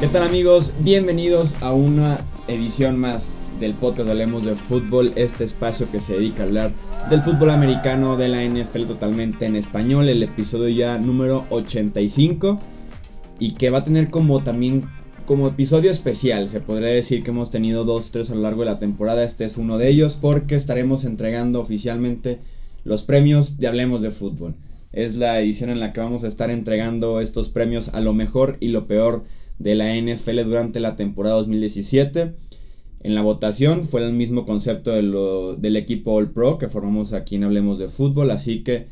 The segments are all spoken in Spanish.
¿Qué tal amigos? Bienvenidos a una edición más del podcast Hablemos de Fútbol, este espacio que se dedica a hablar del fútbol americano, de la NFL totalmente en español, el episodio ya número 85 y que va a tener como también como episodio especial, se podría decir que hemos tenido dos, tres a lo largo de la temporada, este es uno de ellos porque estaremos entregando oficialmente los premios de Hablemos de Fútbol. Es la edición en la que vamos a estar entregando estos premios a lo mejor y lo peor de la NFL durante la temporada 2017. En la votación fue el mismo concepto del equipo All Pro que formamos aquí en Hablemos de Fútbol, así que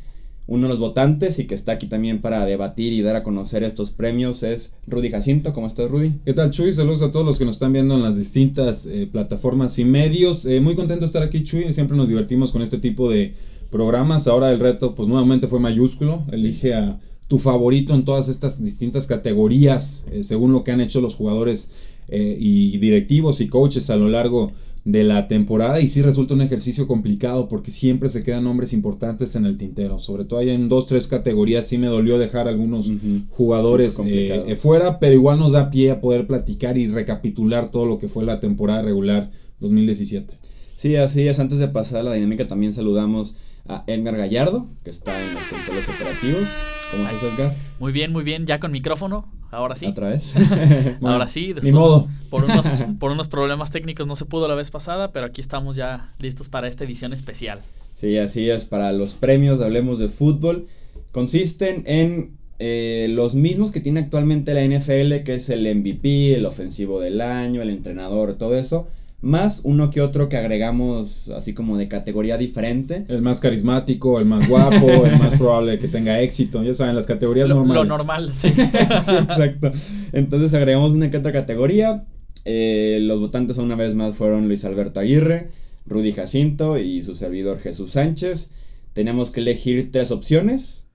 uno de los votantes y que está aquí también para debatir y dar a conocer estos premios es Rudy Jacinto. ¿Cómo estás, Rudy? ¿Qué tal, Chuy? Saludos a todos los que nos están viendo en las distintas eh, plataformas y medios. Eh, muy contento de estar aquí, Chuy. Siempre nos divertimos con este tipo de programas. Ahora el reto, pues nuevamente fue mayúsculo. Elige a tu favorito en todas estas distintas categorías, eh, según lo que han hecho los jugadores y directivos y coaches a lo largo de la temporada y sí resulta un ejercicio complicado porque siempre se quedan nombres importantes en el tintero. Sobre todo hay en dos, tres categorías sí me dolió dejar algunos jugadores eh, fuera, pero igual nos da pie a poder platicar y recapitular todo lo que fue la temporada regular 2017. Sí, así es. Antes de pasar a la dinámica también saludamos a Edgar Gallardo, que está en los controles operativos. ¿Cómo estás, Edgar? Muy bien, muy bien. Ya con micrófono. Ahora sí. ¿Otra vez? Ahora sí. Ni modo. Por unos, por unos problemas técnicos no se pudo la vez pasada, pero aquí estamos ya listos para esta edición especial. Sí, así es. Para los premios Hablemos de Fútbol. Consisten en eh, los mismos que tiene actualmente la NFL, que es el MVP, el ofensivo del año, el entrenador, todo eso más uno que otro que agregamos así como de categoría diferente. El más carismático, el más guapo, el más probable que tenga éxito, ya saben, las categorías normales. Lo normal, sí. sí, exacto. Entonces agregamos una que otra categoría. Eh, los votantes una vez más fueron Luis Alberto Aguirre, Rudy Jacinto y su servidor Jesús Sánchez. Teníamos que elegir tres opciones.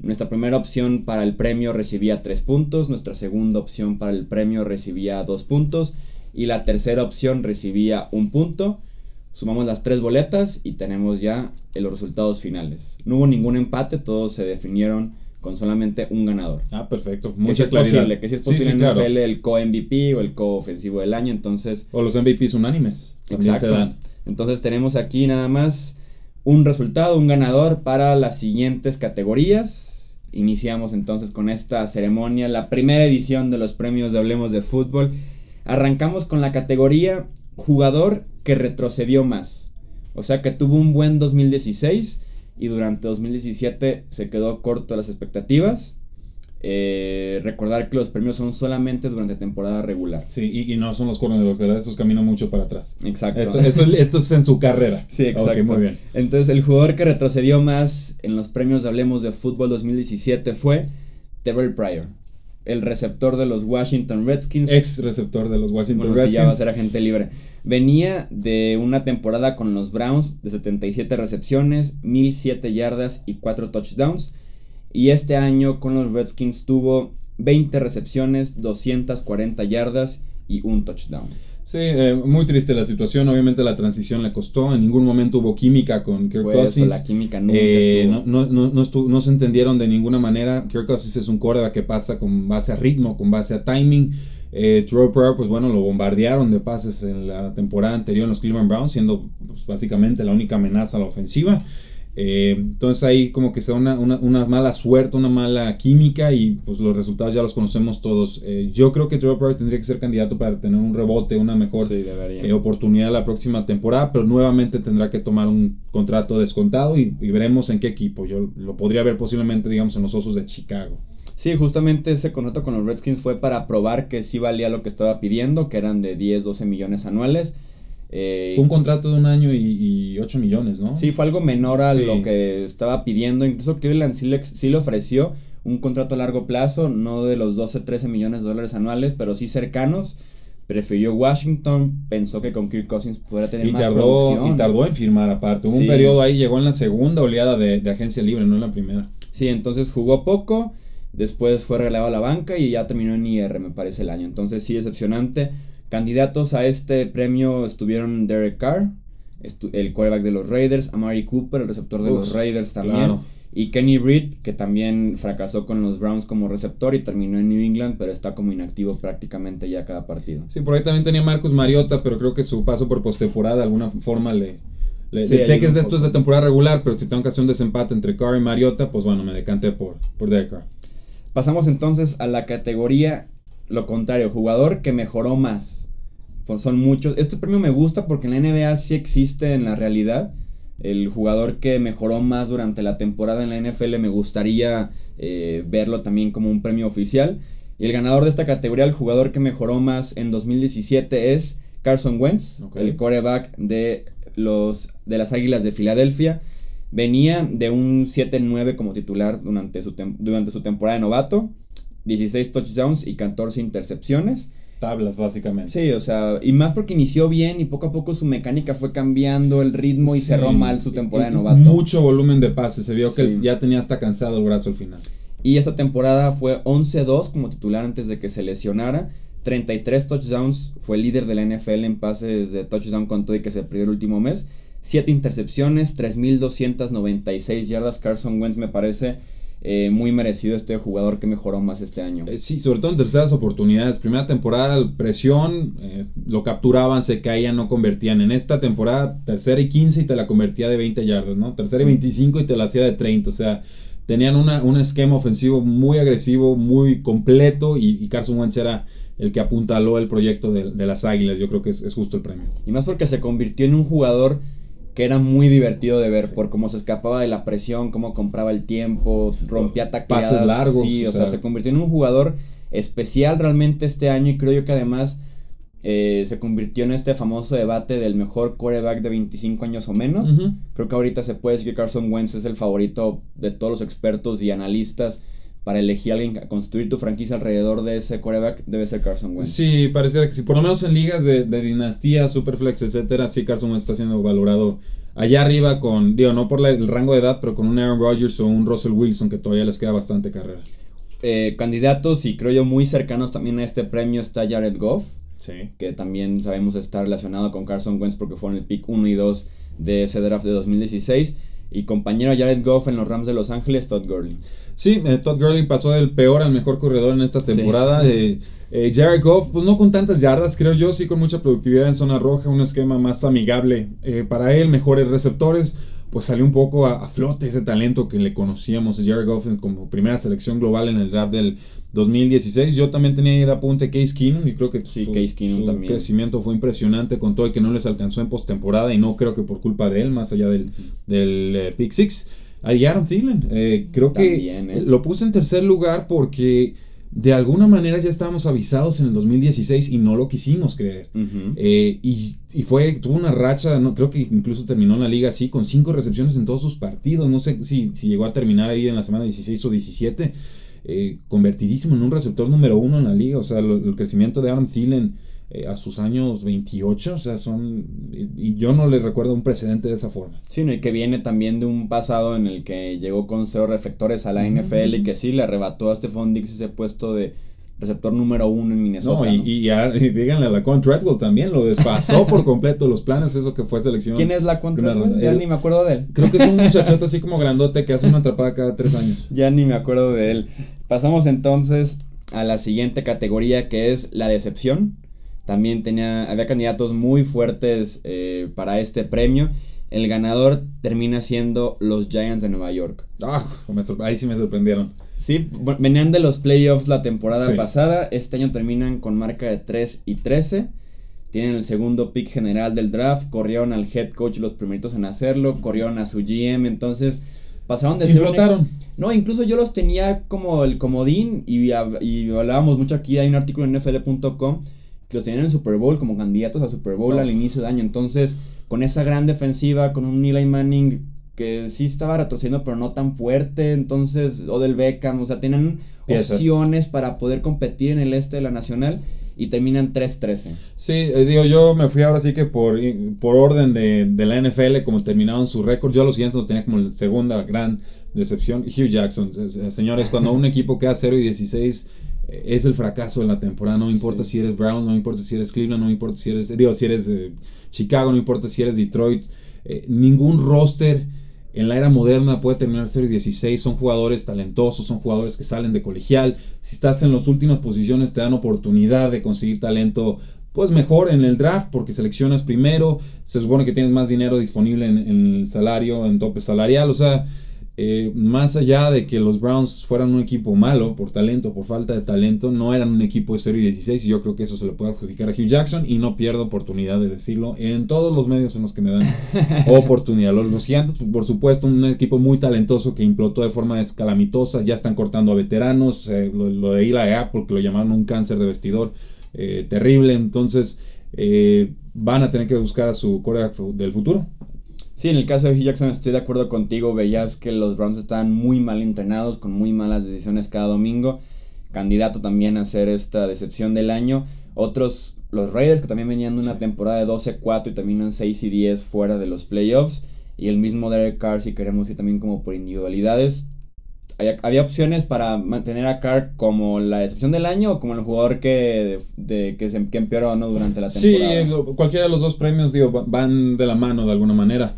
Nuestra primera opción para el premio recibía tres puntos, nuestra segunda opción para el premio recibía dos puntos y la tercera opción recibía un punto. Sumamos las tres boletas y tenemos ya los resultados finales. No hubo ningún empate, todos se definieron con solamente un ganador. Ah, perfecto. Mucha que si es posible, que si es posible en NFL el co-MVP o el co-ofensivo del año, entonces... O los MVPs unánimes. Exacto. Entonces tenemos aquí nada más un resultado, un ganador para las siguientes categorías. Iniciamos entonces con esta ceremonia, la primera edición de los premios de Hablemos de Fútbol. Arrancamos con la categoría jugador que retrocedió más. O sea que tuvo un buen 2016 y durante 2017 se quedó corto a las expectativas. Eh, recordar que los premios son solamente durante temporada regular. Sí, y, no son los los ¿verdad? Esos caminan mucho para atrás. Exacto. Esto, es, en su carrera. Sí, exacto. muy bien. Entonces, el jugador que retrocedió más en los premios de Hablemos de Fútbol 2017 fue Terrell Pryor el receptor de los Washington Redskins. Ex receptor de los Washington Redskins. ya va a ser agente libre. Venía de una temporada con los Browns de 77 recepciones, 1007 yardas y 4 touchdowns. Y este año con los Redskins tuvo 20 recepciones, 240 yardas y un touchdown. Sí, eh, muy triste la situación. Obviamente la transición le costó. En ningún momento hubo química con Kirk Cousins. la química nunca eh, estuvo. No, no, no, no, se entendieron de ninguna manera. Kirk Cousins es un coreback que pasa con base a ritmo, con base a timing. Eh, pues bueno, lo bombardearon de pases en la temporada anterior en los Cleveland Browns, siendo pues, básicamente la única amenaza a la ofensiva. Eh, entonces ahí como que sea una, mala suerte, una mala química y pues los resultados ya los conocemos todos. Eh, yo creo que Trevor tendría que ser candidato para tener un rebote, una mejor eh, oportunidad la próxima temporada, pero nuevamente tendrá que tomar un contrato descontado y, veremos en qué equipo. Yo lo podría ver posiblemente, digamos, en los Osos de Chicago. Sí, justamente ese contrato con los Redskins fue para probar que sí valía lo que estaba pidiendo, que eran de 10, 12 millones anuales eh, fue un contrato de un año y, 8 millones, ¿no? Sí, fue algo menor a lo que estaba pidiendo. Incluso Cleveland sí le, sí le ofreció un contrato a largo plazo, no de los 12, 13 millones de dólares anuales, pero sí cercanos. Prefirió Washington, pensó que con Kirk Cousins podría tener más producción. Y tardó en firmar aparte. Hubo un periodo ahí, llegó en la segunda oleada de, de agencia libre, no en la primera. Sí, entonces jugó poco, después fue regalado a la banca y ya terminó en IR, me parece, el año. Entonces sí, decepcionante. Candidatos a este premio estuvieron Derek Carr, el quarterback de los Raiders, Amari Cooper, el receptor de los Raiders también. Y Kenny Reed, que también fracasó con los Browns como receptor y terminó en New England, pero está como inactivo prácticamente ya cada partido. Sí, por ahí también tenía Marcus Mariota, pero creo que su paso por postemporada de alguna forma le... sé que es de esto es de temporada regular, pero si tengo que hacer un desempate entre Carr y Mariota, pues bueno, me decanté por, por Derek Carr. Pasamos entonces a la categoría lo contrario, jugador que mejoró más. Son muchos. Este premio me gusta porque en la NBA sí existe en la realidad el jugador que mejoró más durante la temporada en la NFL, me gustaría eh, verlo también como un premio oficial. Y el ganador de esta categoría, el jugador que mejoró más en 2017 es Carson Wentz, el coreback de, los, de las Águilas de Filadelfia. Venía de un 7-9 como titular durante su, durante su temporada de novato, 16 touchdowns y 14 intercepciones tablas, básicamente. Sí, o sea, y más porque inició bien y poco a poco su mecánica fue cambiando el ritmo y cerró mal su temporada de novato. Mucho volumen de pases, se vio que ya tenía hasta cansado el brazo al final. Y esa temporada fue 11-2 como titular antes de que se lesionara. 33 touchdowns, fue líder de la NFL en pases de touchdown con todo y que se perdió el último mes. 7 intercepciones, 3.296 yardas. Carson Wentz me parece eh, muy merecido este jugador que mejoró más este año. Eh, sí, sobre todo en terceras oportunidades. Primera temporada, presión, eh, lo capturaban, se caían, no convertían. En esta temporada, tercera y 15 y te la convertía de 20 yardas, ¿no? Tercera y 25 y te la hacía de 30. O sea, tenían una, un esquema ofensivo muy agresivo, muy completo y, Carson Wentz era el que apuntaló el proyecto de, las Águilas. Yo creo que es, es justo el premio. Y más porque se convirtió en un jugador que era muy divertido de ver por cómo se escapaba de la presión, cómo compraba el tiempo, rompía tacleadas. Pases largos. Sí, o, sea, se convirtió en un jugador especial realmente este año y creo yo que además eh, se convirtió en este famoso debate del mejor quarterback de 25 años o menos. Creo que ahorita se puede decir que Carson Wentz es el favorito de todos los expertos y analistas para elegir a alguien a construir tu franquicia alrededor de ese quarterback debe ser Carson Wentz. Sí, pareciera que sí. Por lo menos en ligas de, de dinastía, Superflex, etcétera, sí Carson Wentz está siendo valorado allá arriba con, digo, no por el rango de edad, pero con un Aaron Rodgers o un Russell Wilson que todavía les queda bastante carrera. Eh, candidatos y creo yo muy cercanos también a este premio está Jared Goff. Sí. Que también sabemos está relacionado con Carson Wentz porque fueron el pick 1 y 2 de ese draft de 2016 y compañero Jared Goff en los Rams de Los Ángeles, Todd Gurley. Sí, eh, Todd Gurley pasó del peor al mejor corredor en esta temporada. Eh, eh, Jared Goff, pues no con tantas yardas, creo yo, sí con mucha productividad en zona roja, un esquema más amigable para él, mejores receptores. Pues salió un poco a, a, flote ese talento que le conocíamos. Jared Goff como primera selección global en el draft del 2016. Yo también tenía de apunte Case Keenum y creo que sí, su, Case Keenum también. crecimiento fue impresionante con todo y que no les alcanzó en postemporada y no creo que por culpa de él, más allá del, del eh, Pick Six. Y Aaron Thielen, eh, creo que ¿eh? lo puse en tercer lugar porque de alguna manera ya estábamos avisados en el 2016 y no lo quisimos creer. y, y, fue, tuvo una racha, no, creo que incluso terminó en la liga así, con cinco recepciones en todos sus partidos. No sé si, si llegó a terminar ahí en la semana 16 o 17 eh, convertidísimo en un receptor número uno en la liga. O sea, el crecimiento de Aaron Thielen eh, a sus años 28, o sea, son. Y, yo no le recuerdo un precedente de esa forma. Sí, y que viene también de un pasado en el que llegó con cero reflectores a la NFL y que sí le arrebató a Stephon Dix ese puesto de receptor número uno en Minnesota. No, y, y, díganle a Laquan Treadwell también, lo desfasó por completo los planes, eso que fue selección. ¿Quién es Laquan Treadwell? Ya ni me acuerdo de él. Creo que es un muchachote así como grandote que hace una atrapada cada tres años. Ya ni me acuerdo de él. Pasamos entonces a la siguiente categoría que es la decepción. También tenía, había candidatos muy fuertes eh, para este premio. El ganador termina siendo los Giants de Nueva York. Ah, ahí sí me sorprendieron. Sí, venían de los playoffs la temporada pasada. Este año terminan con marca de 3 y 13. Tienen el segundo pick general del draft. Corrieron al head coach los primeritos en hacerlo. Corrieron a su GM. Entonces pasaron de ser. Explotaron. No, incluso yo los tenía como el comodín. Y, y hablábamos mucho aquí. Hay un artículo en NFL.com que los tenían en el Super Bowl como candidatos a Super Bowl al inicio del año. Entonces, con esa gran defensiva, con un Eli Manning que sí estaba retrocediendo, pero no tan fuerte. Entonces, Odell Beckham, o sea, tienen opciones para poder competir en el este de la nacional y terminan 3-13. Sí, eh, digo, yo me fui ahora sí que por, por orden de, de la NFL, como terminaron su récord. Yo a los Giants los tenía como la segunda gran decepción. Hugh Jackson, señores, cuando un equipo queda 0 y 16 eh, es el fracaso de la temporada. No importa si eres Brown, no importa si eres Cleveland, no importa si eres, digo, si eres eh, Chicago, no importa si eres Detroit. ningún roster en la era moderna puede terminar 0 y 16, son jugadores talentosos, son jugadores que salen de colegial, si estás en las últimas posiciones te dan oportunidad de conseguir talento pues mejor en el draft porque seleccionas primero, se supone que tienes más dinero disponible en, en el salario, en tope salarial, o sea, eh, más allá de que los Browns fueran un equipo malo por talento, por falta de talento, no eran un equipo de 0 y 16 y yo creo que eso se le puede adjudicar a Hugh Jackson y no pierdo oportunidad de decirlo en todos los medios en los que me dan oportunidad. Los, los, Gigantes, por supuesto, un equipo muy talentoso que implotó de forma escalamitosa, ya están cortando a veteranos, eh, lo, lo, de Eli Apple que lo llamaron un cáncer de vestidor eh, terrible, entonces eh, van a tener que buscar a su coreback del futuro. Sí, en el caso de Hugh Jackson estoy de acuerdo contigo. Veías que los Browns estaban muy mal entrenados, con muy malas decisiones cada domingo. Candidato también a ser esta decepción del año. Otros, los Raiders, que también venían de una sí. temporada de 12-4 y terminan 6 y 10 fuera de los playoffs. Y el mismo Derek Carr, si queremos ir también como por individualidades. Había, había, opciones para mantener a Carr como la decepción del año o como el jugador que, de, de, que, se, que empeoró ¿no? durante la temporada. Sí, cualquiera de los dos premios digo, van de la mano de alguna manera.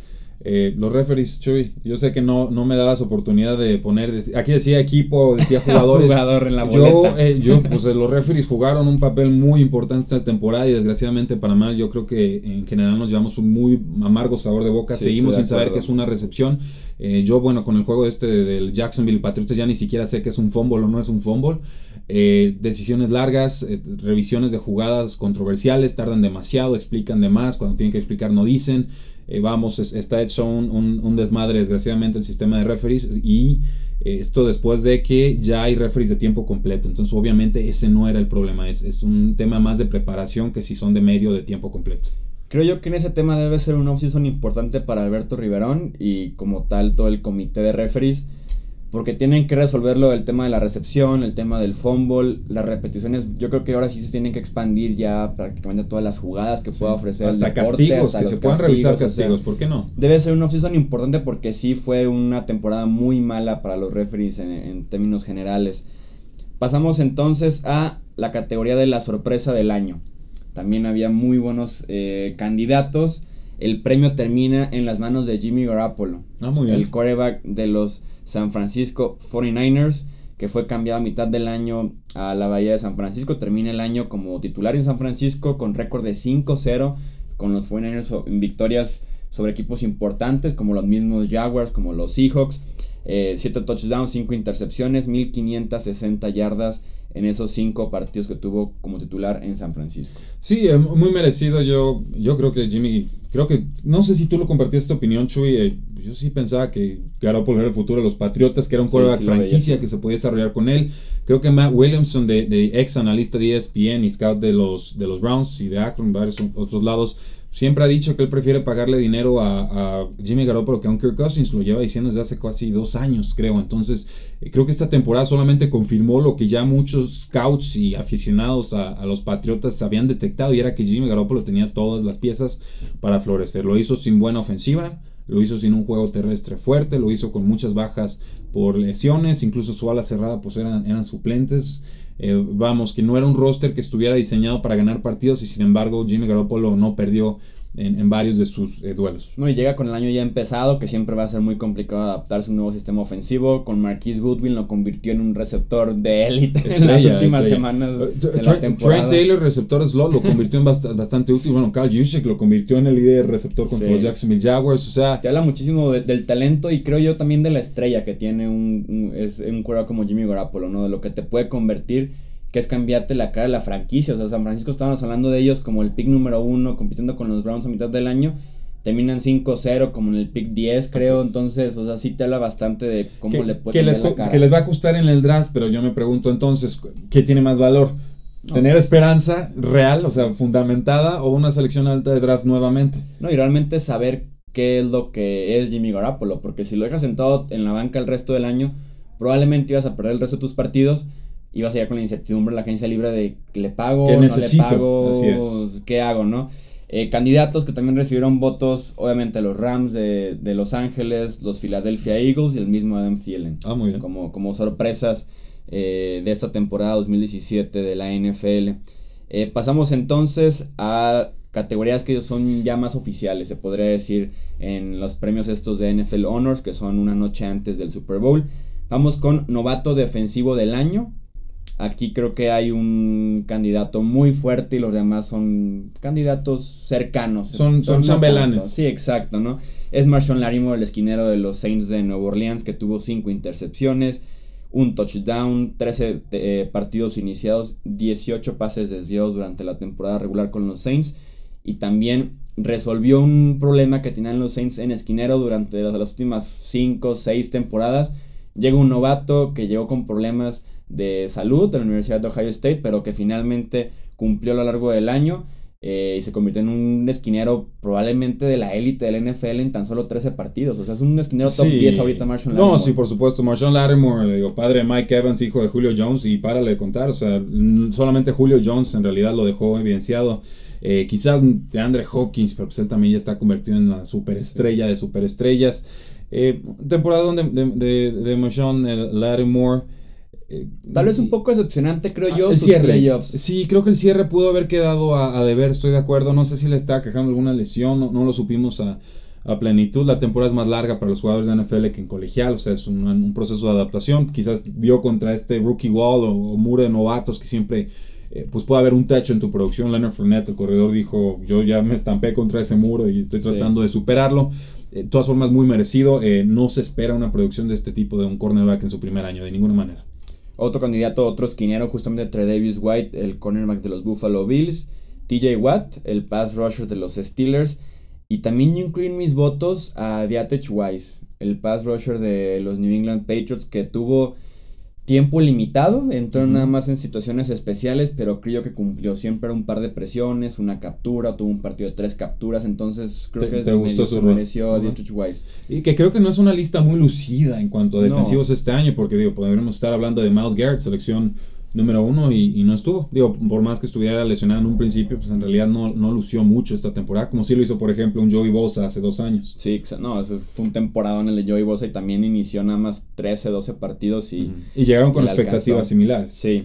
Eh, los referees, Chuy, yo sé que no, no me dabas oportunidad de poner, aquí decía equipo, decía jugadores. Jugador en la yo, eh, yo, pues los referees jugaron un papel muy importante esta temporada y desgraciadamente para mal, yo creo que en general nos llevamos un muy amargo sabor de boca, sí, seguimos sin saber que es una recepción. Eh, yo, bueno, con el juego este del Jacksonville Patriots ya ni siquiera sé que es un fumble o no es un fumble. Eh, decisiones largas, eh, revisiones de jugadas controversiales, tardan demasiado, explican de más, cuando tienen que explicar no dicen. Eh, vamos, es, está hecho un, un, un, desmadre desgraciadamente el sistema de referees y eh, esto después de que ya hay referees de tiempo completo. Entonces obviamente ese no era el problema, es, es un tema más de preparación que si son de medio de tiempo completo. Creo yo que en ese tema debe ser un off-season importante para Alberto Riverón y como tal todo el comité de referees porque tienen que resolverlo el tema de la recepción, el tema del fumble, las repeticiones. Yo creo que ahora sí se tienen que expandir ya prácticamente todas las jugadas que sí. pueda ofrecer hasta el deporte, castigos, hasta que los se puedan castigos, revisar o sea, castigos, ¿por qué no? Debe ser un offseason importante porque sí fue una temporada muy mala para los referees en, en términos generales. Pasamos entonces a la categoría de la sorpresa del año. También había muy buenos eh, candidatos. El premio termina en las manos de Jimmy Garoppolo, Ah, muy bien. el quarterback de los San Francisco 49ers, que fue cambiado a mitad del año a la Bahía de San Francisco. Termina el año como titular en San Francisco con récord de 5-0, con los 49ers en victorias sobre equipos importantes como los mismos Jaguars, como los Seahawks. 7 eh, touchdowns, 5 intercepciones, 1560 yardas en esos 5 partidos que tuvo como titular en San Francisco. Sí, eh, muy merecido. Yo, yo creo que Jimmy, creo que, no sé si tú lo compartiste esta opinión, Chuy. Eh, yo sí pensaba que Garoppolo era el futuro de los Patriotas, que era un quarterback sí, sí, franquicia veía, que se podía desarrollar con él. Creo que Matt Williamson, de, de ex analista de ESPN y scout de los, de los Browns y de Akron, varios otros lados, siempre ha dicho que él prefiere pagarle dinero a, a, Jimmy Garoppolo que a Kirk Cousins, lo lleva diciendo desde hace casi dos años, creo. Entonces, eh, creo que esta temporada solamente confirmó lo que ya muchos scouts y aficionados a, a, los Patriotas habían detectado, y era que Jimmy Garoppolo tenía todas las piezas para florecer. Lo hizo sin buena ofensiva, lo hizo sin un juego terrestre fuerte, lo hizo con muchas bajas por lesiones, incluso su ala cerrada pues eran, eran suplentes. Eh, vamos, que no era un roster que estuviera diseñado para ganar partidos y sin embargo Jimmy Garoppolo no perdió en, en varios de sus eh, duelos. No, y llega con el año ya empezado, que siempre va a ser muy complicado adaptarse a un nuevo sistema ofensivo. Con Marquise Goodwin lo convirtió en un receptor de élite en las últimas estrella. semanas de Trent, la temporada. Trent Taylor, receptor slot, lo convirtió en bast bastante útil. Bueno, Kyle Juszczyk lo convirtió en el líder receptor contra sí. los Jacksonville Jaguars. O sea, te habla muchísimo de, del talento y creo yo también de la estrella que tiene un, un es un como Jimmy Garoppolo, ¿no? De lo que te puede convertir que es cambiarte la cara de la franquicia. O sea, San Francisco estábamos hablando de ellos como el pick número uno, compitiendo con los Browns a mitad del año. Terminan 5-0 como en el pick 10, creo. Entonces, o sea, sí te habla bastante de cómo que, le puede que les, la cara. que les va a costar en el draft, pero yo me pregunto entonces, ¿qué tiene más valor? ¿Tener esperanza real, o sea, fundamentada, o una selección alta de draft nuevamente? No, y realmente saber qué es lo que es Jimmy Garoppolo, porque si lo dejas sentado en la banca el resto del año, probablemente ibas a perder el resto de tus partidos ibas a ir con la incertidumbre la agencia libre de le pago, ¿Qué no necesito? le pago, Así es. qué hago, ¿no? Eh, candidatos que también recibieron votos, obviamente los Rams de, de, Los Ángeles, los Philadelphia Eagles y el mismo Adam Thielen. Ah, muy bien. Como, como sorpresas eh, de esta temporada 2017 de la NFL. Eh, pasamos entonces a categorías que son ya más oficiales, se podría decir en los premios estos de NFL Honors, que son una noche antes del Super Bowl. Vamos con novato defensivo del año. Aquí creo que hay un candidato muy fuerte y los demás son candidatos cercanos. Son, son chambelanes. Sí, exacto, ¿no? Es Marshawn Larimore, el esquinero de los Saints de Nueva Orleans, que tuvo 5 intercepciones, un touchdown, 13 eh, partidos iniciados, 18 pases desviados durante la temporada regular con los Saints y también resolvió un problema que tenían los Saints en esquinero durante las, últimas 5 o 6 temporadas. Llega un novato que llegó con problemas de salud de la Universidad de Ohio State, pero que finalmente cumplió a lo largo del año eh, y se convirtió en un esquinero probablemente de la élite del NFL en tan solo 13 partidos. O sea, es un esquinero top 10 ahorita Marshall Lattimore. No, sí, por supuesto. Marshall Lattimore, digo, padre de Mike Evans, hijo de Julio Jones, y párale de contar. O sea, solamente Julio Jones en realidad lo dejó evidenciado. Eh, quizás de Andre Hawkins, pero pues él también ya está convertido en la superestrella de superestrellas. Eh, temporada de, de, de, de Marshall Lattimore. Eh, Tal vez un poco decepcionante, creo yo, el cierre. Sí, creo que el cierre pudo haber quedado a, deber, estoy de acuerdo. No sé si le estaba quejando alguna lesión, no, lo supimos a, plenitud. La temporada es más larga para los jugadores de NFL que en colegial, o sea, es un, proceso de adaptación. Quizás vio contra este rookie wall o, muro de novatos que siempre eh, pues puede haber un techo en tu producción. Leonard Fournette, el corredor, dijo, yo ya me estampé contra ese muro y estoy tratando de superarlo. De todas formas, muy merecido. Eh, no se espera una producción de este tipo de un cornerback en su primer año, de ninguna manera. Otro candidato, otro esquinero, justamente entre Davis White, el cornerback de los Buffalo Bills, TJ Watt, el pass rusher de los Steelers, y también yo incluí en mis votos a Diatech Wise, el pass rusher de los New England Patriots, que tuvo tiempo limitado, entró nada más en situaciones especiales, pero creo que cumplió siempre un par de presiones, una captura, tuvo un partido de tres capturas, entonces creo que te gustó se mereció a Dietrich Wise. Y que creo que no es una lista muy lucida en cuanto a defensivos este año, porque digo, podríamos estar hablando de Miles Garrett, selección número uno y, no estuvo. Digo, por más que estuviera lesionado en un principio, pues en realidad no, no lució mucho esta temporada, como si lo hizo, por ejemplo, un Joey Bosa hace dos años. Sí, no, eso fue un temporada en el de Joey Bosa y también inició nada más 13, 12 partidos y... Y llegaron con expectativas similares. Sí.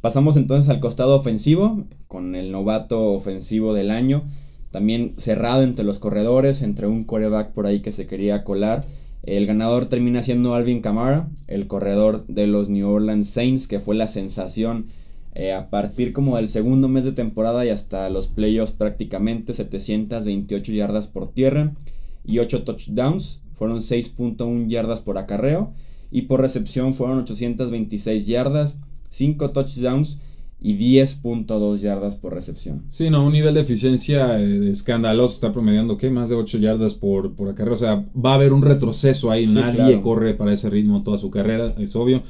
Pasamos entonces al costado ofensivo, con el novato ofensivo del año, también cerrado entre los corredores, entre un coreback por ahí que se quería colar el ganador termina siendo Alvin Kamara, el corredor de los New Orleans Saints, que fue la sensación eh, a partir como del segundo mes de temporada y hasta los playoffs prácticamente 728 yardas por tierra y 8 touchdowns, fueron 6.1 yardas por acarreo y por recepción fueron 826 yardas, 5 touchdowns y 10.2 yardas por recepción. Sí, no, un nivel de eficiencia eh, escandaloso. Está promediando, ¿qué? Más de 8 yardas por, por carrera. O sea, va a haber un retroceso ahí. Nadie corre para ese ritmo toda su carrera, es obvio.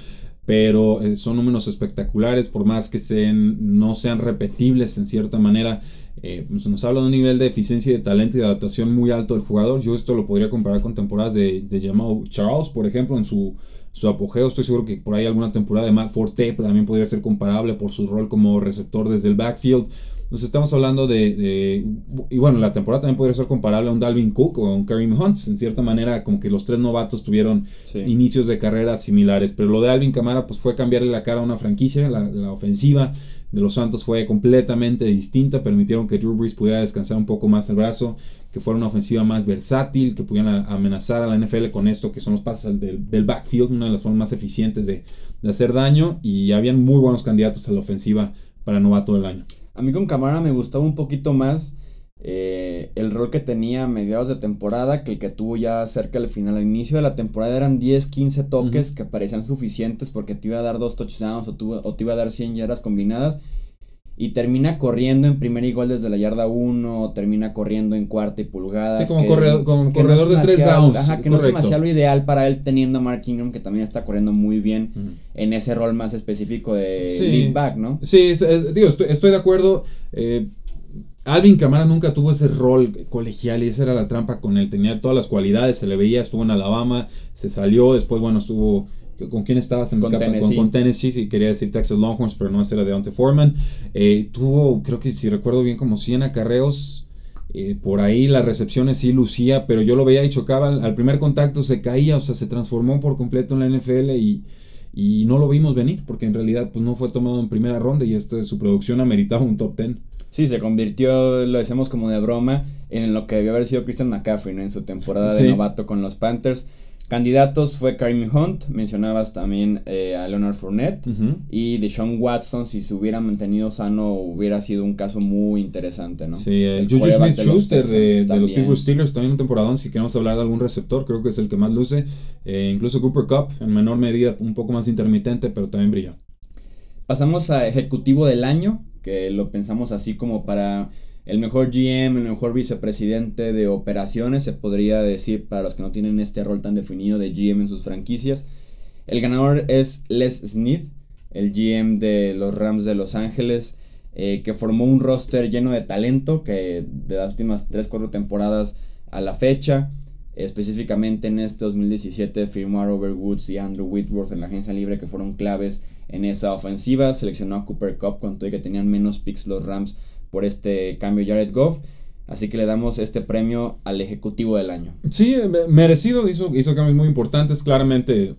Pero eh, son números espectaculares, por más que sean, no sean repetibles en cierta manera. Eh, pues, nos habla de un nivel de eficiencia y de talento y de adaptación muy alto del jugador. Yo esto lo podría comparar con temporadas de, de Jamal Charles, por ejemplo, en su su apogeo. Estoy seguro que por ahí alguna temporada de Matt Forte también podría ser comparable por su rol como receptor desde el backfield. Nos estamos hablando de, Y bueno, la temporada también podría ser comparable a un Dalvin Cook o a un Kareem Hunt. En cierta manera, como que los tres novatos tuvieron inicios de carrera similares. Pero lo de Alvin Camara pues fue cambiarle la cara a una franquicia. La, la ofensiva de los Santos fue completamente distinta. Permitieron que Drew Brees pudiera descansar un poco más el brazo que fuera una ofensiva más versátil, que pudieran amenazar a la NFL con esto, que son los pases del, del backfield, una de las formas más eficientes de, hacer daño, y habían muy buenos candidatos a la ofensiva para novato del año. A mí con Camara me gustaba un poquito más eh, el rol que tenía a mediados de temporada que el que tuvo ya cerca del final. Al inicio de la temporada eran 10, 15 toques que parecían suficientes porque te iba a dar dos touchdowns o, o te iba a dar 100 yardas combinadas y termina corriendo en primer y gol desde la yarda 1, termina corriendo en cuarta y pulgada. Sí, como, corredor, corredor de tres downs. Ajá, que no es demasiado ideal para él teniendo a Mark Ingram, que también está corriendo muy bien en ese rol más específico de lead back, ¿no? Sí, digo, estoy, de acuerdo. Eh, Alvin Camara nunca tuvo ese rol colegial y esa era la trampa con él. Tenía todas las cualidades, se le veía, estuvo en Alabama, se salió, después, bueno, estuvo ¿Con quién estabas en con Tennessee. Con, Tennessee, sí, quería decir Texas Longhorns, pero no ese era Deontay Foreman. Eh, tuvo, creo que si recuerdo bien, como 100 acarreos. Eh, por ahí las recepciones sí lucía, pero yo lo veía y chocaba. Al, primer contacto se caía, o sea, se transformó por completo en la NFL y, y no lo vimos venir, porque en realidad pues, no fue tomado en primera ronda y esto, su producción ameritaba un top 10. Sí, se convirtió, lo decimos como de broma, en lo que debió haber sido Christian McCaffrey en su temporada de novato con los Panthers. Candidatos fue Karim Hunt, mencionabas también eh, a Leonard Fournette y Deshaun Watson, si se hubiera mantenido sano, hubiera sido un caso muy interesante, ¿no? Sí, el, Juju Smith-Schuster de, los Pittsburgh Steelers también un temporadón, si queremos hablar de algún receptor, creo que es el que más luce, eh, incluso Cooper Cup, en menor medida, un poco más intermitente, pero también brilla. Pasamos a Ejecutivo del Año, que lo pensamos así como para el mejor GM, el mejor vicepresidente de operaciones, se podría decir para los que no tienen este rol tan definido de GM en sus franquicias. El ganador es Les Smith, el GM de los Rams de Los Ángeles, eh, que formó un roster lleno de talento que de las últimas 3-4 temporadas a la fecha, específicamente en este 2017 firmó a Robert Woods y Andrew Whitworth en la agencia libre que fueron claves en esa ofensiva, seleccionó a Cooper Cup cuando que tenían menos picks los Rams por este cambio Jared Goff. Así que le damos este premio al ejecutivo del año. Sí, merecido, hizo, hizo cambios muy importantes. Claramente,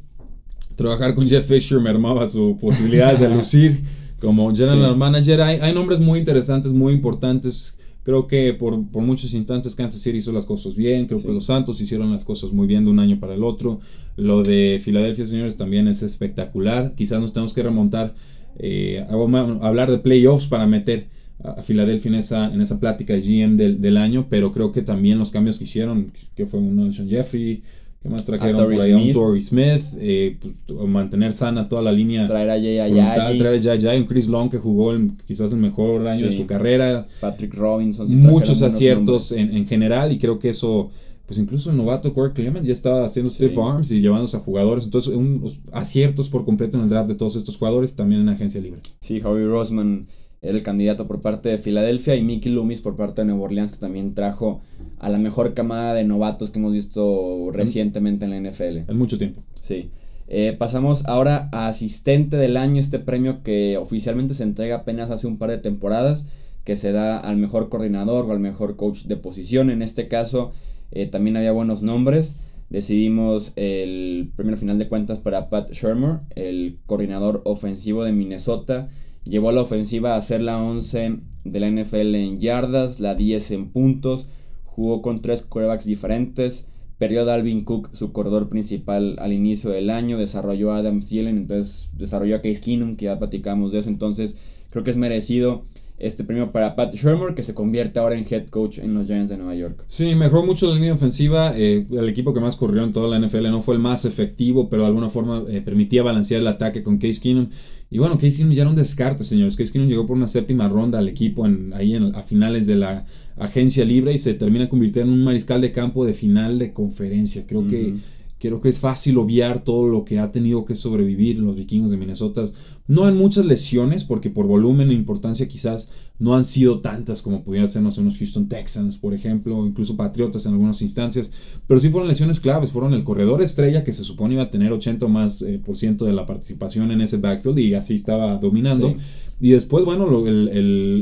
trabajar con Jeff Fisher mermaba su posibilidad de lucir como general manager. Hay, hay, nombres muy interesantes, muy importantes. Creo que por, por, muchos instantes Kansas City hizo las cosas bien. Creo que los Santos hicieron las cosas muy bien de un año para el otro. Lo de Filadelfia, señores, también es espectacular. Quizás nos tenemos que remontar eh, a hablar de playoffs para meter a Filadelfia en esa, en esa plática de GM del, del, año, pero creo que también los cambios que hicieron, que fue de Sean Jeffrey, que más trajeron por ahí Torrey Smith, eh, pues, mantener sana toda la línea. Traer a Jay. Traer a Jay un Chris Long que jugó quizás el mejor año de su carrera. Patrick Robinson. muchos aciertos en, en, general y creo que eso, pues incluso el novato Corey Clement ya estaba haciendo stiff arms y llevándose a jugadores. Entonces, unos aciertos por completo en el draft de todos estos jugadores, también en agencia libre. Sí, Javi Rosman era el candidato por parte de Filadelfia y Mickey Loomis por parte de Nueva Orleans que también trajo a la mejor camada de novatos que hemos visto recientemente en la NFL. En mucho tiempo. Sí. Eh, pasamos ahora a asistente del año, este premio que oficialmente se entrega apenas hace un par de temporadas, que se da al mejor coordinador o al mejor coach de posición. En este caso eh, también había buenos nombres. Decidimos el premio final de cuentas para Pat Shermer, el coordinador ofensivo de Minnesota Llevó a la ofensiva a ser la 11 de la NFL en yardas, la 10 en puntos. Jugó con tres quarterbacks diferentes. Perdió a Dalvin Cook, su corredor principal, al inicio del año. Desarrolló a Adam Thielen, entonces desarrolló a Case Keenum, que ya platicamos de eso. Entonces creo que es merecido este premio para Pat Shermer, que se convierte ahora en head coach en los Giants de Nueva York. Sí, mejoró mucho la línea ofensiva. Eh, el equipo que más corrió en toda la NFL no fue el más efectivo, pero de alguna forma eh, permitía balancear el ataque con Case Keenum. Y bueno, Case Keenum ya era un descarte, señores. Case Keenum llegó por una séptima ronda al equipo en, ahí en, a finales de la agencia libre y se termina convirtiendo en un mariscal de campo de final de conferencia. Creo que creo que es fácil obviar todo lo que ha tenido que sobrevivir los vikingos de Minnesota. No en muchas lesiones, porque por volumen e importancia quizás no han sido tantas como pudieran ser unos Houston Texans, por ejemplo, o incluso Patriotas en algunas instancias, pero sí fueron lesiones claves, fueron el corredor estrella que se supone iba a tener 80 más eh, por ciento de la participación en ese backfield y así estaba dominando. Y después, bueno, el,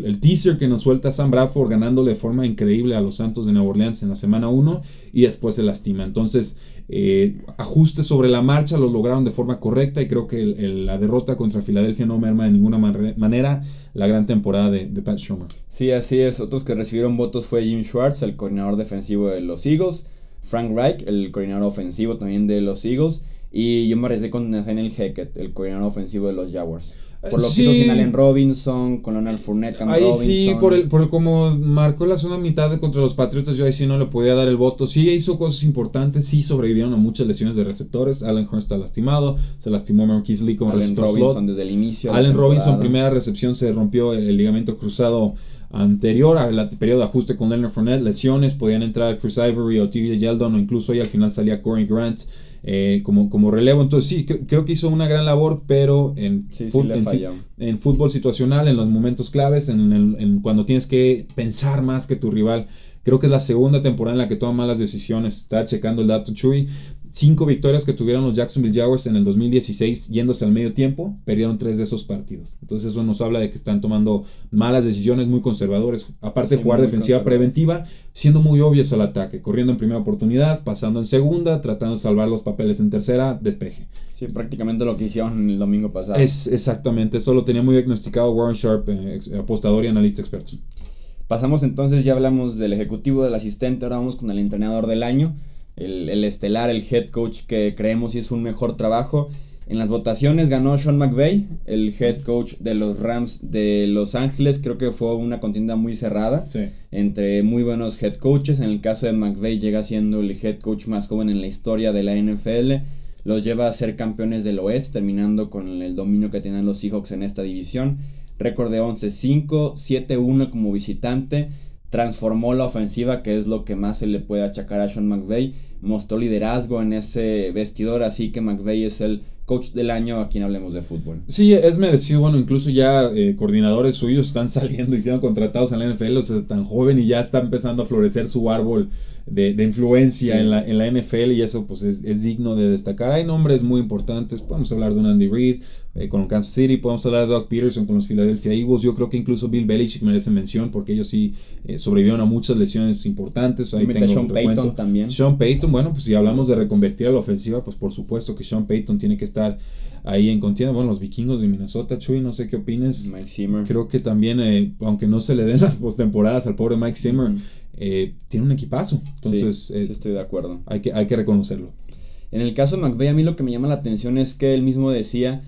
el, teaser que nos suelta Sam Bradford ganándole de forma increíble a los Santos de Nueva Orleans en la semana 1 y después se lastima. Entonces, eh, ajustes sobre la marcha lo lograron de forma correcta y creo que la derrota contra Filadelfia no merma de ninguna manera la gran temporada de, Pat Schumer. Sí, así es. Otros que recibieron votos fue Jim Schwartz, el coordinador defensivo de los Eagles, Frank Reich, el coordinador ofensivo también de los Eagles, y yo me arriesgué con Nathaniel Hackett, el coordinador ofensivo de los Jaguars. Por lo que hizo sin Allen Robinson, con Leonard Fournette, ahí sí, por, el, por como marcó la segunda mitad contra los Patriotas, yo ahí sí no le podía dar el voto. Sí hizo cosas importantes, sí sobrevivieron a muchas lesiones de receptores. Allen Hurst está lastimado, se lastimó Marquise Lee como Allen Robinson desde el inicio. Allen Robinson, primera recepción, se rompió el, ligamento cruzado anterior al periodo de ajuste con Leonard Fournette, lesiones, podían entrar Chris Ivory o TJ Yeldon o incluso ahí al final salía Corey Grant. Eh, como, como relevo. Entonces sí, creo que hizo una gran labor, pero en, en, fútbol situacional, en los momentos claves, en, en, cuando tienes que pensar más que tu rival. Creo que es la segunda temporada en la que toma malas decisiones. Está checando el dato Chuy cinco victorias que tuvieron los Jacksonville Jaguars en el 2016 yéndose al medio tiempo, perdieron tres de esos partidos. Entonces eso nos habla de que están tomando malas decisiones muy conservadores. Aparte de jugar defensiva preventiva, siendo muy obvios al ataque, corriendo en primera oportunidad, pasando en segunda, tratando de salvar los papeles en tercera, despeje. Sí, prácticamente lo que hicieron el domingo pasado. Es exactamente, eso lo tenía muy diagnosticado Warren Sharp, eh, apostador y analista experto. Pasamos entonces, ya hablamos del ejecutivo, del asistente, ahora vamos con el entrenador del año, el, el estelar, el head coach que creemos hizo un mejor trabajo. En las votaciones ganó Sean McVay, el head coach de los Rams de Los Ángeles. Creo que fue una contienda muy cerrada entre muy buenos head coaches. En el caso de McVay llega siendo el head coach más joven en la historia de la NFL. Los lleva a ser campeones del Oeste, terminando con el dominio que tienen los Seahawks en esta división. Récord de 11-5, 7-1 como visitante. Transformó la ofensiva, que es lo que más se le puede achacar a Sean McVay. Mostró liderazgo en ese vestidor, así que McVay es el coach del año a quien hablemos de fútbol. Sí, es merecido. Bueno, incluso ya eh, coordinadores suyos están saliendo y siendo contratados en la NFL. O sea, tan joven y ya está empezando a florecer su árbol de, de influencia en, la, en la NFL y eso pues es, es, digno de destacar. Hay nombres muy importantes. Podemos hablar de un Andy Reid eh, con Kansas City. Podemos hablar de Doug Peterson con los Philadelphia Eagles. Yo creo que incluso Bill Belichick merece mención porque ellos sí eh, sobrevivieron a muchas lesiones importantes. Ahí tengo Sean Payton también. Sean Payton, bueno, pues si hablamos de reconvertir a la ofensiva, pues por supuesto que Sean Payton tiene que estar ahí en contienda. Bueno, los vikingos de Minnesota, Chuy, no sé qué opines. Mike Zimmer. Creo que también, eh, aunque no se le den las postemporadas al pobre Mike Zimmer, eh, tiene un equipazo. Entonces, sí, sí, estoy de acuerdo. Hay que, hay que reconocerlo. En el caso de McVeigh, a mí lo que me llama la atención es que él mismo decía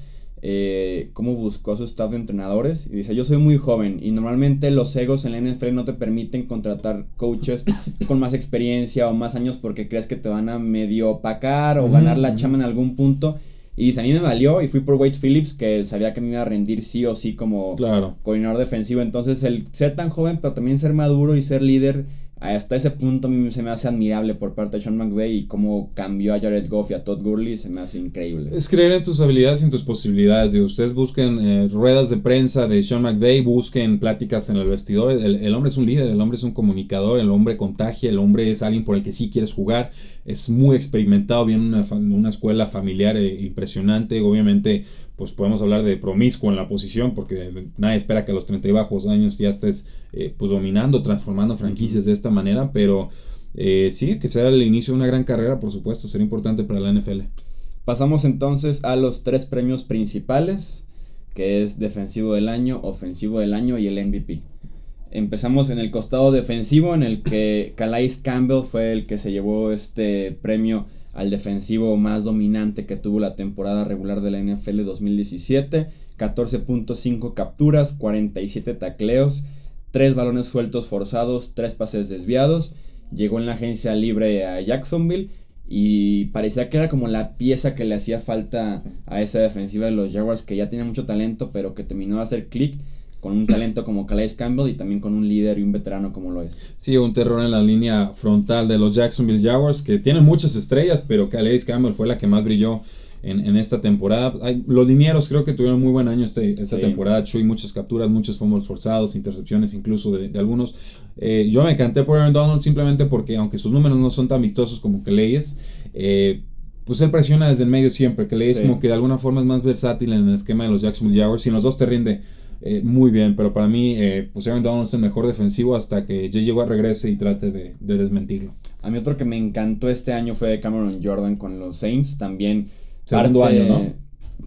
eh, cómo buscó a su staff de entrenadores. Y dice, yo soy muy joven y normalmente los egos en la NFL no te permiten contratar coaches con más experiencia o más años porque crees que te van a medio opacar o ganar la chama en algún punto. Y dice, a mí me valió y fui por Wade Phillips, que sabía que me iba a rendir sí o sí como claro. coordinador defensivo. Entonces, el ser tan joven, pero también ser maduro y ser líder hasta ese punto a mí se me hace admirable por parte de Sean McVay y cómo cambió a Jared Goff y a Todd Gurley se me hace increíble. Es creer en tus habilidades y en tus posibilidades. Digo, ustedes busquen eh, ruedas de prensa de Sean McVay, busquen pláticas en el vestidor. El, el, hombre es un líder, el hombre es un comunicador, el hombre contagia, el hombre es alguien por el que sí quieres jugar. Es muy experimentado, viene una, una escuela familiar eh, impresionante. Obviamente pues podemos hablar de promiscuo en la posición, porque nadie espera que a los 30 y bajos años ya estés eh, pues dominando, transformando franquicias de esta manera, pero eh, sí, que sea el inicio de una gran carrera, por supuesto, será importante para la NFL. Pasamos entonces a los tres premios principales, que es defensivo del año, ofensivo del año y el MVP. Empezamos en el costado defensivo, en el que Calais Campbell fue el que se llevó este premio al defensivo más dominante que tuvo la temporada regular de la NFL 2017. 14.5 capturas, 47 tacleos, 3 balones sueltos forzados, 3 pases desviados. Llegó en la agencia libre a Jacksonville y parecía que era como la pieza que le hacía falta a esa defensiva de los Jaguars que ya tenía mucho talento pero que terminó de hacer clic con un talento como Calais Campbell y también con un líder y un veterano como lo es. Sí, un terror en la línea frontal de los Jacksonville Jaguars, que tienen muchas estrellas, pero Calais Campbell fue la que más brilló en, en esta temporada. Los linieros creo que tuvieron muy buen año este, esta sí. temporada. Chuy, muchas capturas, muchos fumbles forzados, intercepciones incluso de, de algunos. Eh, yo me canté por Aaron Donald simplemente porque, aunque sus números no son tan vistosos como Calais, eh, pues él presiona desde el medio siempre. Calais sí. como que de alguna forma es más versátil en el esquema de los Jacksonville Jaguars y en los dos te rinde eh, muy bien, pero para mí, eh, pues Aaron Donald es el mejor defensivo hasta que J.J. Watt regrese y trate de, de, desmentirlo. A mí otro que me encantó este año fue Cameron Jordan con los Saints, también segundo parte año, ¿no?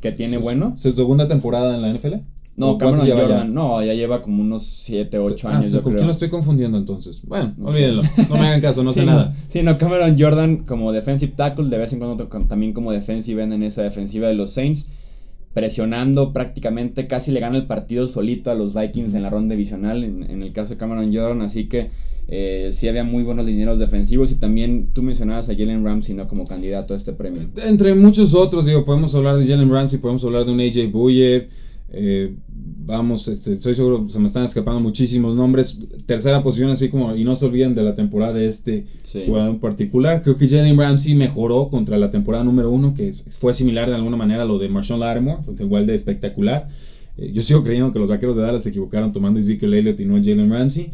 Que tiene bueno. ¿Su segunda temporada en la NFL? No, Cameron Jordan, ya? no, ya lleva como unos 7, 8 ah, años. ¿Con quién lo estoy confundiendo entonces? Bueno, no olvídenlo, no me hagan caso, no sí, sé no, nada. Sí, no, Cameron Jordan como defensive tackle, de vez en cuando también como defensive end en esa defensiva de los Saints presionando prácticamente, casi le gana el partido solito a los Vikings en la ronda divisional, en, el caso de Cameron Jordan, así que eh, sí había muy buenos dineros defensivos y también tú mencionabas a Jalen Ramsey ¿no? como candidato a este premio. Entre muchos otros, digo, podemos hablar de Jalen Ramsey, podemos hablar de un AJ Bouye, eh, vamos, este, estoy seguro, se me están escapando muchísimos nombres. Tercera posición, así como, y no se olviden de la temporada de este sí. jugador en particular. Creo que Jalen Ramsey mejoró contra la temporada número uno, que fue similar de alguna manera a lo de Marshawn Lattimore, pues igual de espectacular. Eh, yo sigo creyendo que los vaqueros de Dallas se equivocaron tomando Ezekiel Elliott y no Jalen Ramsey.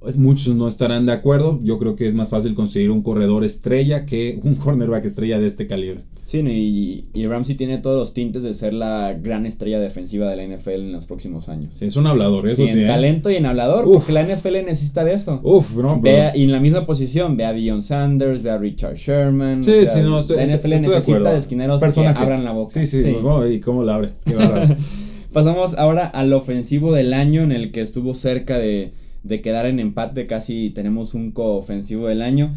Pues muchos no estarán de acuerdo. Yo creo que es más fácil conseguir un corredor estrella que un cornerback estrella de este calibre. Sí, y, y, Ramsey tiene todos los tintes de ser la gran estrella defensiva de la NFL en los próximos años. Sí, es un hablador, eso sí. sí en ¿eh? talento y en hablador, Uf. porque la NFL necesita de eso. Uf, no. Vea, y en la misma posición, ve a Dion Sanders, ve a Richard Sherman. Sí, o sea, sí, no, estoy, La NFL estoy necesita de, de esquineros Personajes. que abran la boca. Sí, sí, sí. Y cómo la abre. Qué. Pasamos ahora al ofensivo del año en el que estuvo cerca de de quedar en empate, casi tenemos un coofensivo del año.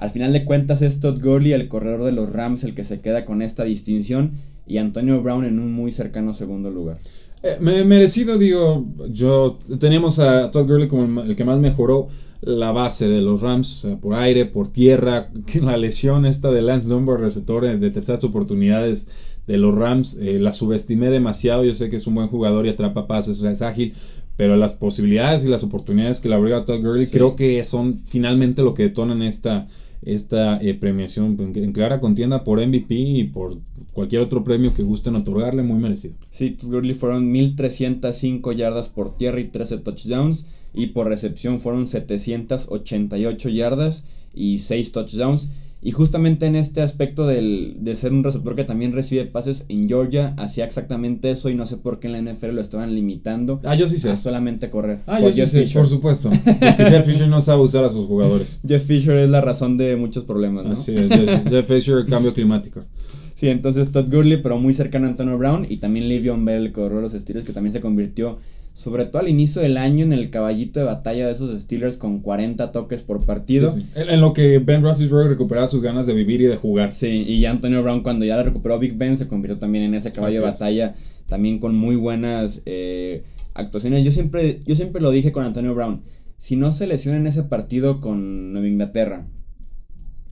Al final de cuentas es Todd Gurley, el corredor de los Rams, el que se queda con esta distinción y Antonio Brown en un muy cercano segundo lugar. Eh, merecido, digo, yo teníamos a Todd Gurley como el, que más mejoró la base de los Rams, por aire, por tierra, que la lesión esta de Lance Dunbar, receptor de, terceras oportunidades de los Rams, eh, la subestimé demasiado, yo sé que es un buen jugador y atrapa pases, es ágil, pero las posibilidades y las oportunidades que le abriga Todd Gurley creo que son finalmente lo que detonan esta, esta eh, premiación en clara contienda por MVP y por cualquier otro premio que gusten otorgarle, muy merecido. Sí, Gurley fueron 1305 yardas por tierra y 13 touchdowns y por recepción fueron 788 yardas y 6 touchdowns. Y justamente en este aspecto del, de ser un receptor que también recibe pases en Georgia, hacía exactamente eso y no sé por qué en la NFL lo estaban limitando. Ah, yo sí sé. A solamente correr. Ah, yo sí sé, por supuesto. Porque Jeff Fisher no sabe usar a sus jugadores. Jeff Fisher es la razón de muchos problemas, ¿no? Así es, Jeff, Fisher, cambio climático. Sí, entonces Todd Gurley, pero muy cercano a Antonio Brown y también Livion Bell, de los estilos, que también se convirtió sobre todo al inicio del año en el caballito de batalla de esos Steelers con 40 toques por partido. En, lo que Ben Roethlisberger recuperaba sus ganas de vivir y de jugar. Sí, y ya Antonio Brown cuando ya la recuperó Big Ben se convirtió también en ese caballo de batalla, también con muy buenas eh, actuaciones. Yo siempre, yo siempre lo dije con Antonio Brown, si no se lesiona en ese partido con Nueva Inglaterra,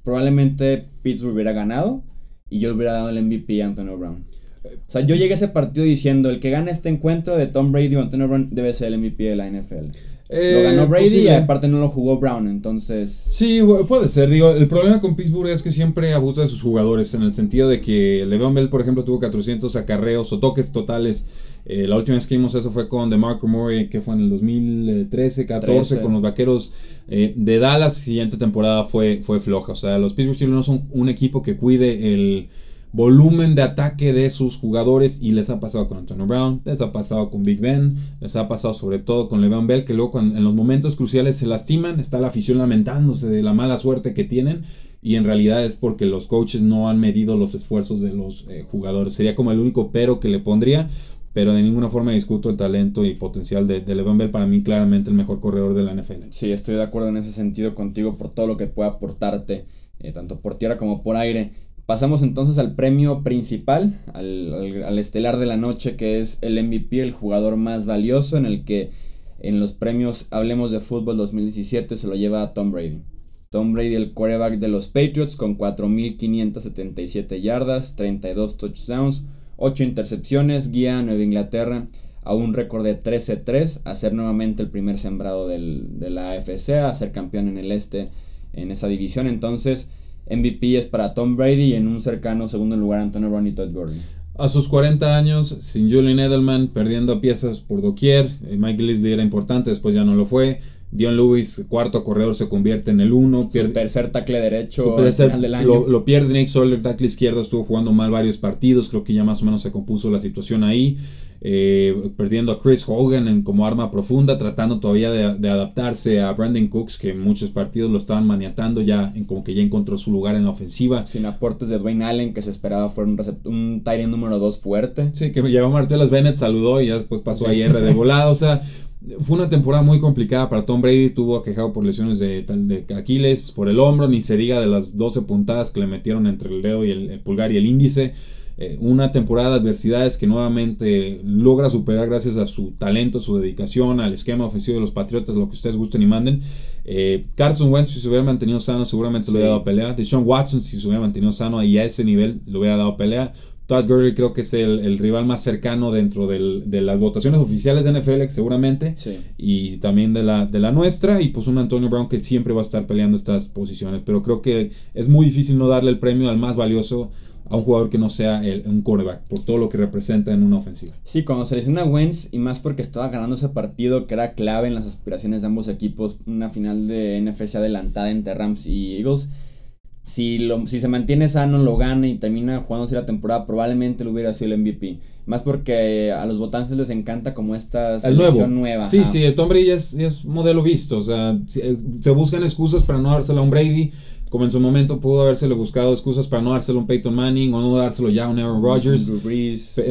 probablemente Pittsburgh hubiera ganado y yo hubiera dado el MVP a Antonio Brown. O sea, yo llegué a ese partido diciendo, el que gana este encuentro de Tom Brady o Antonio Brown debe ser el MVP de la NFL. Eh, lo ganó Brady y aparte no lo jugó Brown, entonces... Sí, puede ser. Digo, el problema con Pittsburgh es que siempre abusa de sus jugadores, en el sentido de que Le'Veon Bell, por ejemplo, tuvo 400 acarreos o toques totales. Eh, la última vez que vimos eso fue con DeMarco Murray, que fue en el 2013, 14, con los Vaqueros eh, de Dallas. Siguiente temporada fue, fue floja. O sea, los Pittsburgh Steelers no son un equipo que cuide el volumen de ataque de sus jugadores y les ha pasado con Antonio Brown, les ha pasado con Big Ben, les ha pasado sobre todo con Le'Veon Bell que luego en los momentos cruciales se lastiman, está la afición lamentándose de la mala suerte que tienen y en realidad es porque los coaches no han medido los esfuerzos de los eh, jugadores. Sería como el único pero que le pondría, pero de ninguna forma discuto el talento y potencial de, de Bell, para mí claramente el mejor corredor de la NFL. Sí, estoy de acuerdo en ese sentido contigo por todo lo que puede aportarte, eh, tanto por tierra como por aire. Pasamos entonces al premio principal, al, estelar de la noche, que es el MVP, el jugador más valioso, en el que en los premios Hablemos de Fútbol 2017 se lo lleva a Tom Brady. Tom Brady, el quarterback de los Patriots, con 4.577 yardas, 32 touchdowns, 8 intercepciones, guía a Nueva Inglaterra a un récord de 13-3, a ser nuevamente el primer sembrado de la AFC, a ser campeón en el este en esa división. Entonces, MVP es para Tom Brady y en un cercano segundo lugar Antonio Brown y Todd Gurley. A sus 40 años, sin Julian Edelman, perdiendo piezas por doquier, eh, Mike Leslie era importante, después ya no lo fue. Dion Lewis, cuarto corredor, se convierte en el uno. Pierde, tercer tackle derecho del año. Lo, pierde Nick Sawyer, tackle izquierdo, estuvo jugando mal varios partidos. Creo que ya más o menos se compuso la situación ahí. Eh, perdiendo a Chris Hogan en, como arma profunda, tratando todavía de, adaptarse a Brandon Cooks, que en muchos partidos lo estaban maniatando ya, en, como que ya encontró su lugar en la ofensiva. Sin aportes de Dwayne Allen, que se esperaba fuera un, un Tyrant número 2 fuerte. Sí, que llevó Martelas Bennett, saludó y ya después pasó a IR de volada. O sea, fue una temporada muy complicada para Tom Brady. Tuvo quejado por lesiones de, de Aquiles, por el hombro, ni se diga de las 12 puntadas que le metieron entre el dedo y el pulgar y el índice. Eh, una temporada de adversidades que nuevamente logra superar gracias a su talento, su dedicación, al esquema ofensivo de los Patriotas, lo que ustedes gusten y manden. Eh, Carson Wentz, si se hubiera mantenido sano, seguramente le hubiera dado pelea. Deshaun Watson, si se hubiera mantenido sano y a ese nivel, le hubiera dado pelea. Todd Gurley creo que es el, rival más cercano dentro de las votaciones oficiales de NFL, seguramente, y también de la, de la nuestra, y pues un Antonio Brown que siempre va a estar peleando estas posiciones, pero creo que es muy difícil no darle el premio al más valioso a un jugador que no sea el, un quarterback, por todo lo que representa en una ofensiva. Sí, cuando se lesiona Wentz, y más porque estaba ganando ese partido que era clave en las aspiraciones de ambos equipos, una final de NFC adelantada entre Rams y Eagles. Si, lo, si se mantiene sano, lo gana y termina jugando así la temporada, probablemente lo hubiera sido el MVP. Más porque a los votantes les encanta como esta selección nueva. Sí, sí, Tom Brady es, es modelo visto. O sea, se buscan excusas para no dársela a un Brady como en su momento pudo habérselo buscado excusas para no dárselo a un Peyton Manning o no dárselo ya a un Aaron Rodgers. O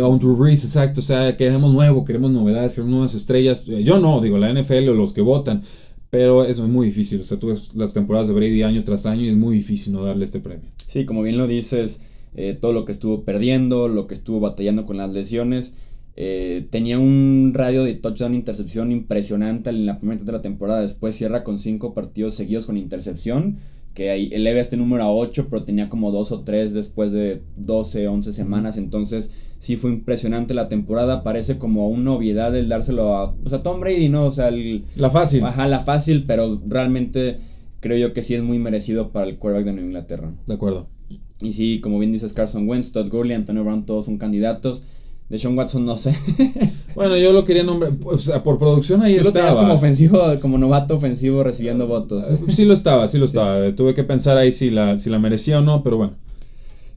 un Drew Brees, exacto. O sea, queremos nuevo, queremos novedades, queremos nuevas estrellas. Eh, yo no, digo, la NFL o los que votan. Pero es muy difícil, o sea, tú ves las temporadas de Brady año tras año y es muy difícil no darle este premio. Sí, como bien lo dices, eh, todo lo que estuvo perdiendo, lo que estuvo batallando con las lesiones. Eh, tenía un radio de touchdown intercepción impresionante en la primera de la temporada. Después cierra con cinco partidos seguidos con intercepción. Que ahí eleva este número a 8, pero tenía como dos o tres después de 12, 11 semanas. Entonces, sí fue impresionante la temporada. Parece como una obviedad el dárselo a, pues a Tom Brady, ¿no? O sea, el, la fácil. Ajá, la fácil, pero realmente creo yo que sí es muy merecido para el quarterback de Nueva Inglaterra. De acuerdo. Y sí, como bien dices, Carson Wentz, Todd Gurley, Antonio Brown, todos son candidatos. De Sean Watson no sé. bueno, yo lo quería nombrar, o sea, por producción ahí Tú estaba. Lo como ofensivo, como novato ofensivo recibiendo votos. Eh, sí lo estaba, sí lo estaba. Tuve que pensar ahí si la, si la merecía o no, pero bueno.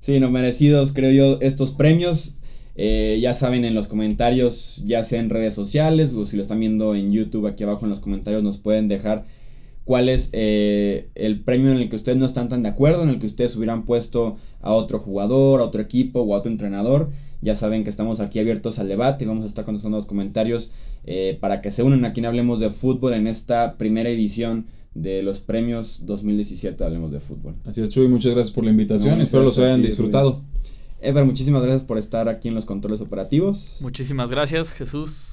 Sí, no merecidos, creo yo, estos premios. Eh, ya saben en los comentarios, ya sea en redes sociales o si lo están viendo en YouTube, aquí abajo en los comentarios nos pueden dejar cuál es eh, el premio en el que ustedes no están tan de acuerdo, en el que ustedes hubieran puesto a otro jugador, a otro equipo o a otro entrenador. Ya saben que estamos aquí abiertos al debate y vamos a estar contestando los comentarios eh, para que se unan aquí en Hablemos de Fútbol en esta primera edición de los premios 2017 Hablemos de Fútbol. Así es, Chuy, muchas gracias por la invitación. Espero los hayan disfrutado. Edgar, muchísimas gracias por estar aquí en los controles operativos. Muchísimas gracias, Jesús.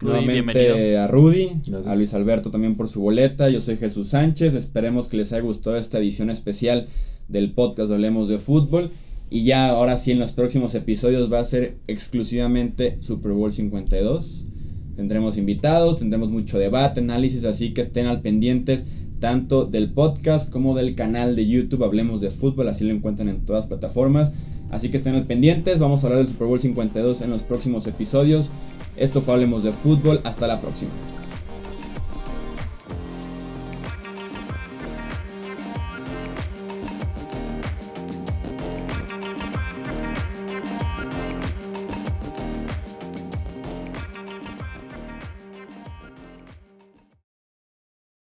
Nuevamente a Rudy, a Luis Alberto también por su boleta. Yo soy Jesús Sánchez. Esperemos que les haya gustado esta edición especial del podcast Hablemos de Fútbol. Y ya ahora sí en los próximos episodios va a ser exclusivamente Super Bowl 52. Tendremos invitados, tendremos mucho debate, análisis, así que estén al pendientes tanto del podcast como del canal de YouTube Hablemos de Fútbol, así lo encuentran en todas las plataformas. Así que estén al pendientes, vamos a hablar del Super Bowl 52 en los próximos episodios. Esto fue Hablemos de Fútbol. Hasta la próxima.